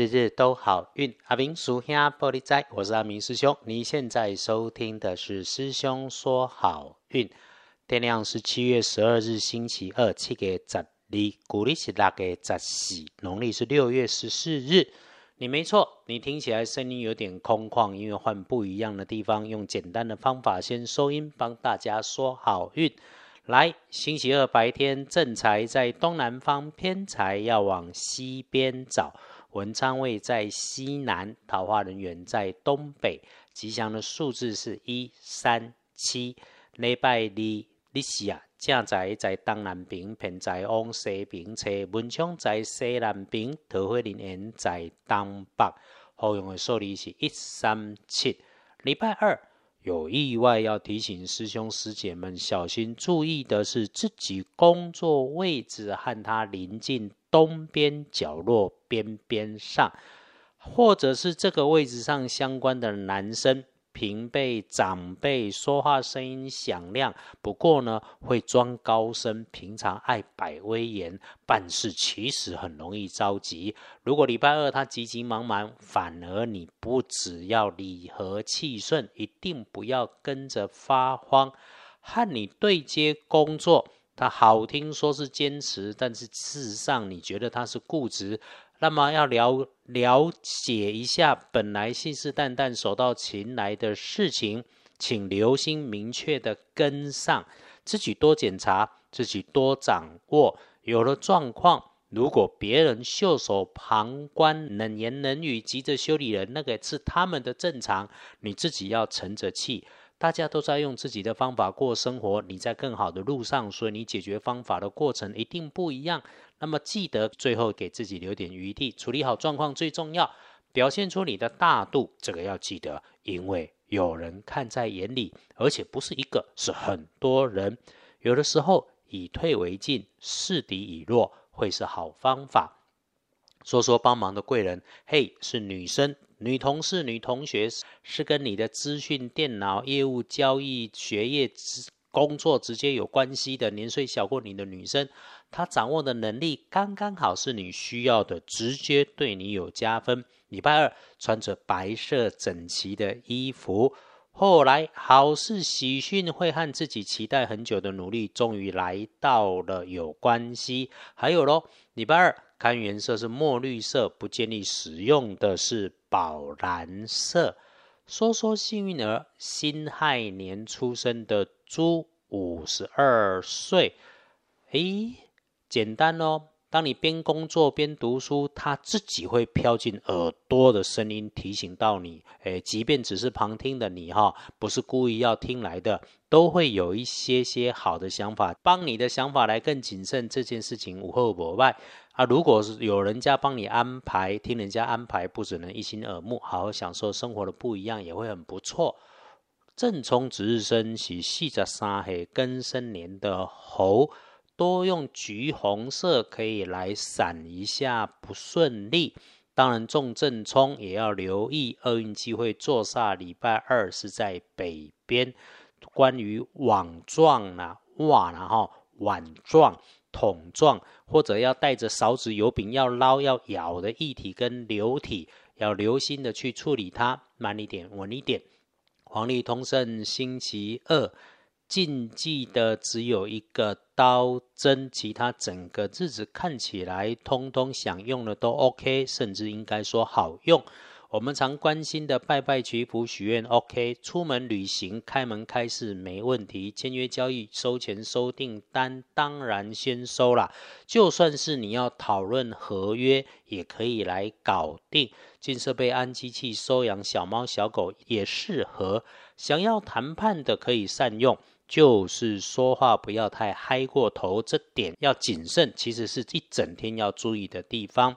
日日都好运。阿明属兄玻璃仔，我是阿明师兄。你现在收听的是师兄说好运。天亮是七月十二日星期二，七月十二，古历是六月十四，农历是六月十四日。你没错，你听起来声音有点空旷，因为换不一样的地方，用简单的方法先收音，帮大家说好运。来，星期二白天正财在东南方，偏财要往西边找。文昌位在西南，桃花人员在东北。吉祥的数字是一三七。礼拜二日时啊，正财在东南边，偏财往西边车。文昌在西南边，桃花人缘在东北。好用的数字是一三七。礼拜二。有意外要提醒师兄师姐们小心注意的是，自己工作位置和他临近东边角落边边上，或者是这个位置上相关的男生。平辈长辈说话声音响亮，不过呢会装高声，平常爱摆威严，办事其实很容易着急。如果礼拜二他急急忙忙，反而你不只要理和气顺，一定不要跟着发慌。和你对接工作，他好听说是坚持，但是事实上你觉得他是固执。那么要了了解一下，本来信誓旦旦、手到擒来的事情，请留心明确的跟上，自己多检查，自己多掌握。有了状况，如果别人袖手旁观、冷言冷语、急着修理人，那个是他们的正常，你自己要沉着气。大家都在用自己的方法过生活，你在更好的路上，所以你解决方法的过程一定不一样。那么记得最后给自己留点余地，处理好状况最重要，表现出你的大度，这个要记得，因为有人看在眼里，而且不是一个，是很多人。有的时候以退为进，示敌以弱，会是好方法。说说帮忙的贵人，嘿，是女生。女同事、女同学是跟你的资讯、电脑业务、交易、学业、工作直接有关系的，年岁小过你的女生，她掌握的能力刚刚好是你需要的，直接对你有加分。礼拜二穿着白色整齐的衣服，后来好事喜讯会和自己期待很久的努力终于来到了有关系。还有喽，礼拜二。看颜色是墨绿色，不建议使用的是宝蓝色。说说幸运儿，辛亥年出生的猪，五十二岁。诶，简单哦。当你边工作边读书，它自己会飘进耳朵的声音提醒到你。诶，即便只是旁听的你哈，不是故意要听来的，都会有一些些好的想法，帮你的想法来更谨慎。这件事情无后无外。啊，如果是有人家帮你安排，听人家安排，不只能一心耳目，好好享受生活的不一样，也会很不错。正冲值日生是四十三岁庚申年的猴。多用橘红色可以来闪一下不顺利，当然重正冲也要留意厄运机会。坐煞礼拜二是在北边，关于网状啊、哇然后碗状、桶状，或者要带着勺子、油饼要捞要舀的液体跟流体，要留心的去处理它，慢一点，稳一点。黄历通胜星期二。禁忌的只有一个刀针，其他整个日子看起来通通想用的都 OK，甚至应该说好用。我们常关心的拜拜祈福许愿 OK，出门旅行开门开市没问题，签约交易收钱收订单当然先收啦。就算是你要讨论合约，也可以来搞定。进设备安机器收养小猫小狗也适合，想要谈判的可以善用。就是说话不要太嗨过头，这点要谨慎。其实是一整天要注意的地方，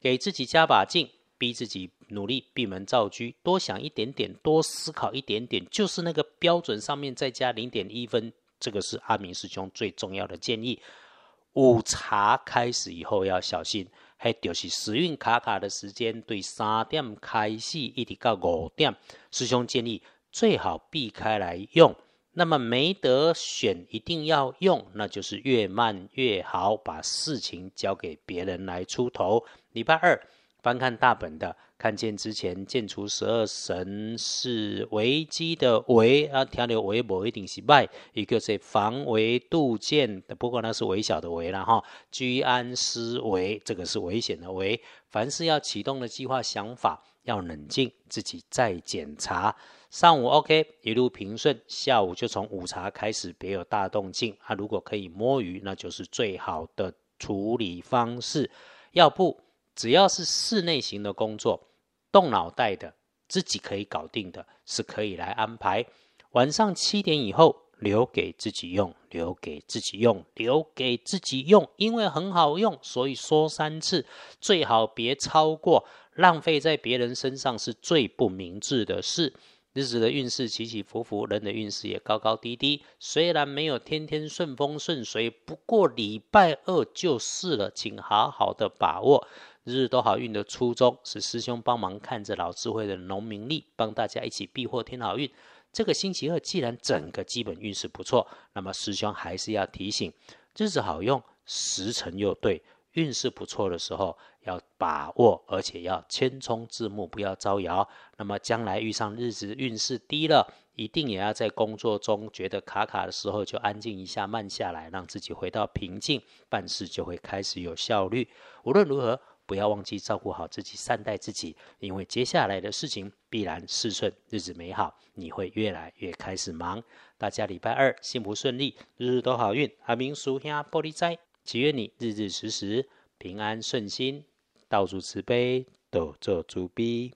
给自己加把劲，逼自己努力闭门造车，多想一点点，多思考一点点，就是那个标准上面再加零点一分。这个是阿明师兄最重要的建议。午茶开始以后要小心，还就是时运卡卡的时间，对三点开始一直到五点，师兄建议最好避开来用。那么没得选，一定要用，那就是越慢越好，把事情交给别人来出头。礼拜二翻看大本的，看见之前建除十二神是危机的危啊，听到危不一定是败，一个是防微杜渐的，不过那是微小的微了哈。居安思危，这个是危险的危。凡是要启动的计划想法，要冷静，自己再检查。上午 OK，一路平顺，下午就从午茶开始，别有大动静啊。如果可以摸鱼，那就是最好的处理方式。要不。只要是室内型的工作，动脑袋的，自己可以搞定的，是可以来安排。晚上七点以后留给自己用，留给自己用，留给自己用，因为很好用，所以说三次，最好别超过，浪费在别人身上是最不明智的事。日子的运势起起伏伏，人的运势也高高低低。虽然没有天天顺风顺水，不过礼拜二就是了，请好好的把握。日日都好运的初衷是师兄帮忙看着老智慧的农民历，帮大家一起避祸添好运。这个星期二既然整个基本运势不错，那么师兄还是要提醒：日子好用，时辰又对，运势不错的时候要把握，而且要千冲字幕，不要招摇。那么将来遇上日子运势低了，一定也要在工作中觉得卡卡的时候就安静一下，慢下来，让自己回到平静，办事就会开始有效率。无论如何。不要忘记照顾好自己，善待自己，因为接下来的事情必然事顺，日子美好，你会越来越开始忙。大家礼拜二幸福顺利，日日都好运。阿明叔兄玻璃斋，祈愿你日日时时平安顺心，到处慈悲，多做主逼。